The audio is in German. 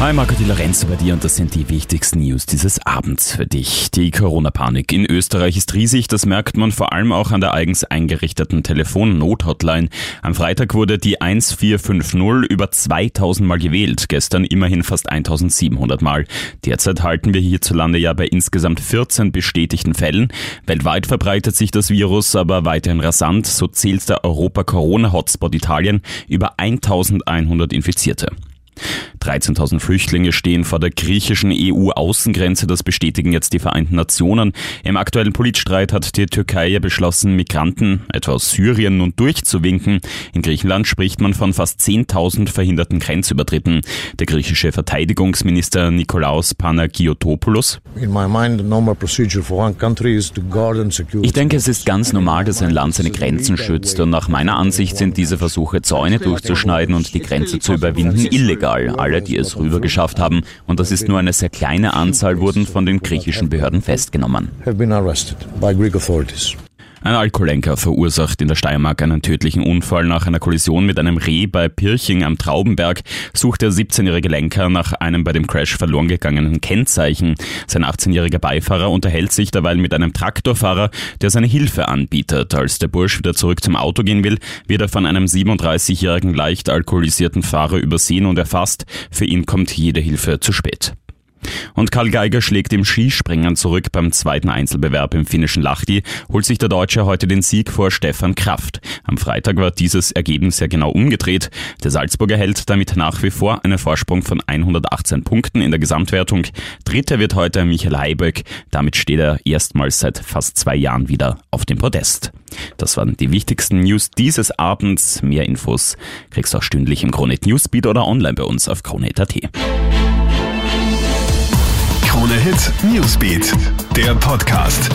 Hi, Marco Di Lorenzo bei dir und das sind die wichtigsten News dieses Abends für dich. Die Corona-Panik in Österreich ist riesig, das merkt man vor allem auch an der eigens eingerichteten Telefon-Not-Hotline. Am Freitag wurde die 1450 über 2000 Mal gewählt, gestern immerhin fast 1700 Mal. Derzeit halten wir hierzulande ja bei insgesamt 14 bestätigten Fällen. Weltweit verbreitet sich das Virus aber weiterhin rasant, so zählt der Europa-Corona-Hotspot Italien über 1100 Infizierte. 13.000 Flüchtlinge stehen vor der griechischen EU-Außengrenze. Das bestätigen jetzt die Vereinten Nationen. Im aktuellen Politstreit hat die Türkei ja beschlossen, Migranten etwa aus Syrien nun durchzuwinken. In Griechenland spricht man von fast 10.000 verhinderten Grenzübertritten. Der griechische Verteidigungsminister Nikolaos Panagiotopoulos. Ich denke, es ist ganz normal, dass ein Land seine Grenzen schützt und nach meiner Ansicht sind diese Versuche, Zäune durchzuschneiden und die Grenze zu überwinden, illegal. Alle, die es rüber geschafft haben, und das ist nur eine sehr kleine Anzahl, wurden von den griechischen Behörden festgenommen. Ein Alkoholenker verursacht in der Steiermark einen tödlichen Unfall nach einer Kollision mit einem Reh bei Pirching am Traubenberg, sucht der 17-jährige Lenker nach einem bei dem Crash verloren gegangenen Kennzeichen. Sein 18-jähriger Beifahrer unterhält sich derweil mit einem Traktorfahrer, der seine Hilfe anbietet. Als der Bursch wieder zurück zum Auto gehen will, wird er von einem 37-jährigen leicht alkoholisierten Fahrer übersehen und erfasst. Für ihn kommt jede Hilfe zu spät. Und Karl Geiger schlägt im Skispringen zurück beim zweiten Einzelbewerb im finnischen Lahti, holt sich der Deutsche heute den Sieg vor Stefan Kraft. Am Freitag war dieses Ergebnis ja genau umgedreht. Der Salzburger hält damit nach wie vor einen Vorsprung von 118 Punkten in der Gesamtwertung. Dritter wird heute Michael Heiböck. Damit steht er erstmals seit fast zwei Jahren wieder auf dem Podest. Das waren die wichtigsten News dieses Abends. Mehr Infos kriegst du auch stündlich im Kronet Newsbeat oder online bei uns auf kronet.at. Hit Newsbeat, der Podcast.